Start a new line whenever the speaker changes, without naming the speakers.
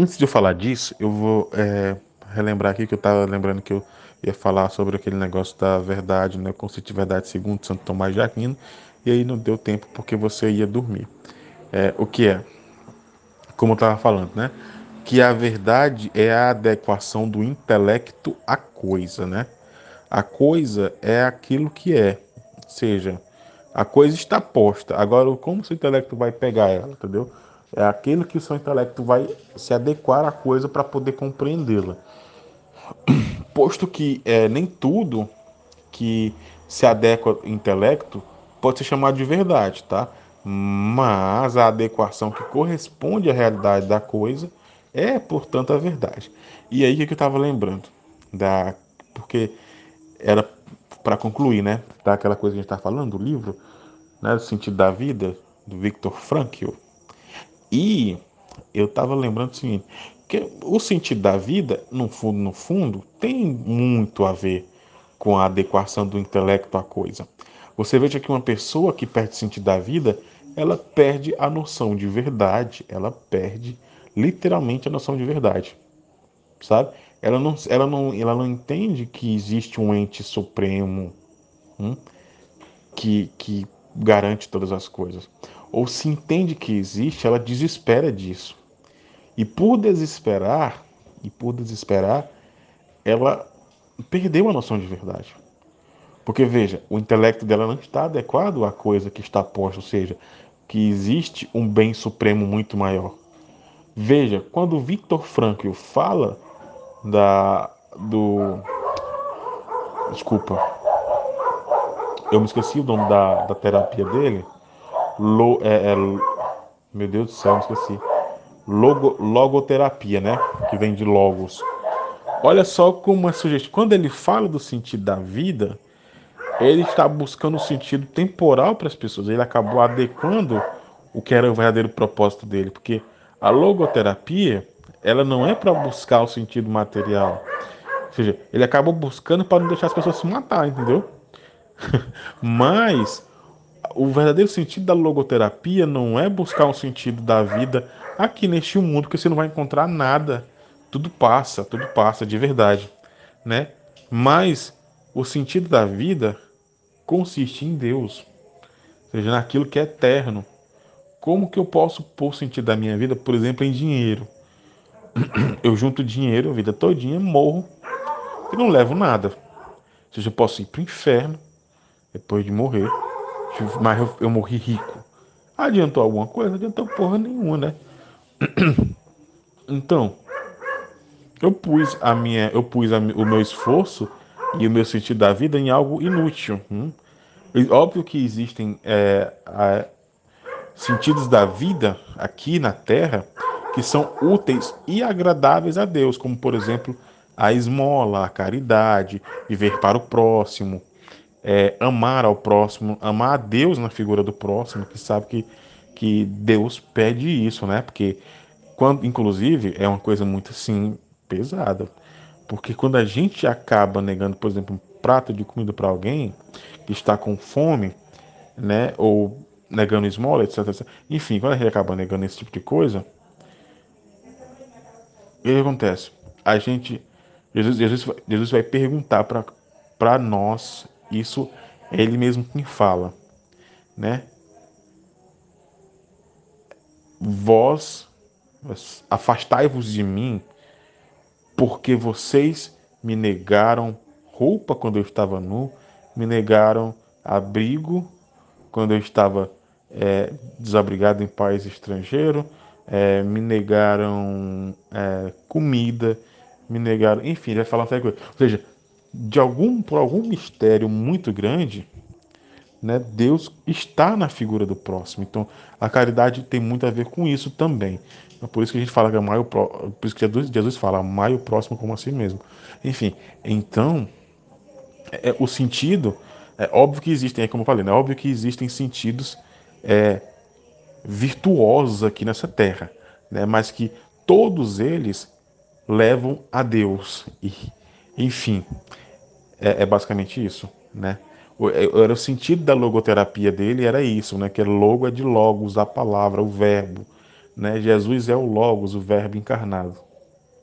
antes de eu falar disso, eu vou é, relembrar aqui que eu estava lembrando que eu ia falar sobre aquele negócio da verdade, né? Conceito de verdade segundo Santo Tomás de Aquino, e aí não deu tempo porque você ia dormir. É, o que é? Como eu estava falando, né? Que a verdade é a adequação do intelecto à coisa, né? A coisa é aquilo que é, ou seja, a coisa está posta. Agora, como o seu intelecto vai pegar ela, entendeu? É aquilo que o seu intelecto vai se adequar à coisa para poder compreendê-la. Posto que é, nem tudo que se adequa ao intelecto pode ser chamado de verdade, tá? Mas a adequação que corresponde à realidade da coisa é, portanto, a verdade. E aí o que eu estava lembrando? Da... Porque era para concluir, né? Daquela coisa que a gente está falando, do livro, né? Do sentido da vida, do Viktor Frankl. E eu estava lembrando o seguinte, que o sentido da vida, no fundo, no fundo, tem muito a ver com a adequação do intelecto à coisa. Você veja que uma pessoa que perde o sentido da vida, ela perde a noção de verdade, ela perde literalmente a noção de verdade, sabe? Ela não, ela não, ela não entende que existe um ente supremo hum, que, que garante todas as coisas. Ou se entende que existe, ela desespera disso. E por desesperar, e por desesperar, ela perdeu a noção de verdade. Porque veja, o intelecto dela não está adequado à coisa que está posta, ou seja, que existe um bem supremo muito maior. Veja, quando Victor Frankl fala da do desculpa, eu me esqueci o nome da, da terapia dele. Lo, é, é, meu Deus do céu, esqueci. Logo, logoterapia, né? Que vem de logos. Olha só como é sugestivo. Quando ele fala do sentido da vida, ele está buscando o sentido temporal para as pessoas. Ele acabou adequando o que era o verdadeiro propósito dele, porque a logoterapia, ela não é para buscar o sentido material. Ou seja, ele acabou buscando para não deixar as pessoas se matar, entendeu? Mas o verdadeiro sentido da logoterapia não é buscar um sentido da vida aqui neste mundo, porque você não vai encontrar nada. Tudo passa, tudo passa de verdade, né? Mas o sentido da vida consiste em Deus, ou seja, naquilo que é eterno. Como que eu posso pôr sentido da minha vida, por exemplo, em dinheiro? Eu junto dinheiro a vida todinha, morro e não levo nada. Ou seja, eu posso ir para o inferno depois de morrer, mas eu, eu morri rico. Adiantou alguma coisa? Adiantou porra nenhuma, né? Então, eu pus a minha, eu pus a, o meu esforço e o meu sentido da vida em algo inútil. Hum? Óbvio que existem é, a, sentidos da vida aqui na Terra que são úteis e agradáveis a Deus, como por exemplo a esmola, a caridade, viver para o próximo, é, amar ao próximo, amar a Deus na figura do próximo, que sabe que, que Deus pede isso, né? Porque, quando, inclusive, é uma coisa muito assim pesada. Porque quando a gente acaba negando, por exemplo, um prato de comida para alguém que está com fome, né? Ou negando esmola, etc, etc. Enfim, quando a gente acaba negando esse tipo de coisa, o que acontece? A gente, Jesus, Jesus, Jesus vai perguntar para nós isso é ele mesmo quem fala, né? Vós afastai-vos de mim, porque vocês me negaram roupa quando eu estava nu, me negaram abrigo quando eu estava é, desabrigado em país estrangeiro, é, me negaram é, comida, me negaram, enfim, ele vai falar até coisa. Ou seja, de algum por algum mistério muito grande, né, Deus está na figura do próximo. Então, a caridade tem muito a ver com isso também. É por isso que a gente fala que o por isso que Jesus, Jesus fala, amar o próximo como a si mesmo. Enfim, então, é, o sentido, é óbvio que existem, é como eu falei, né, é óbvio que existem sentidos é, virtuosos aqui nessa terra, né, mas que todos eles levam a Deus. E, enfim, é, é basicamente isso, né? É, era o sentido da logoterapia dele era isso, né? Que logo é de logos, a palavra, o verbo, Né? Jesus é o Logos, o Verbo encarnado.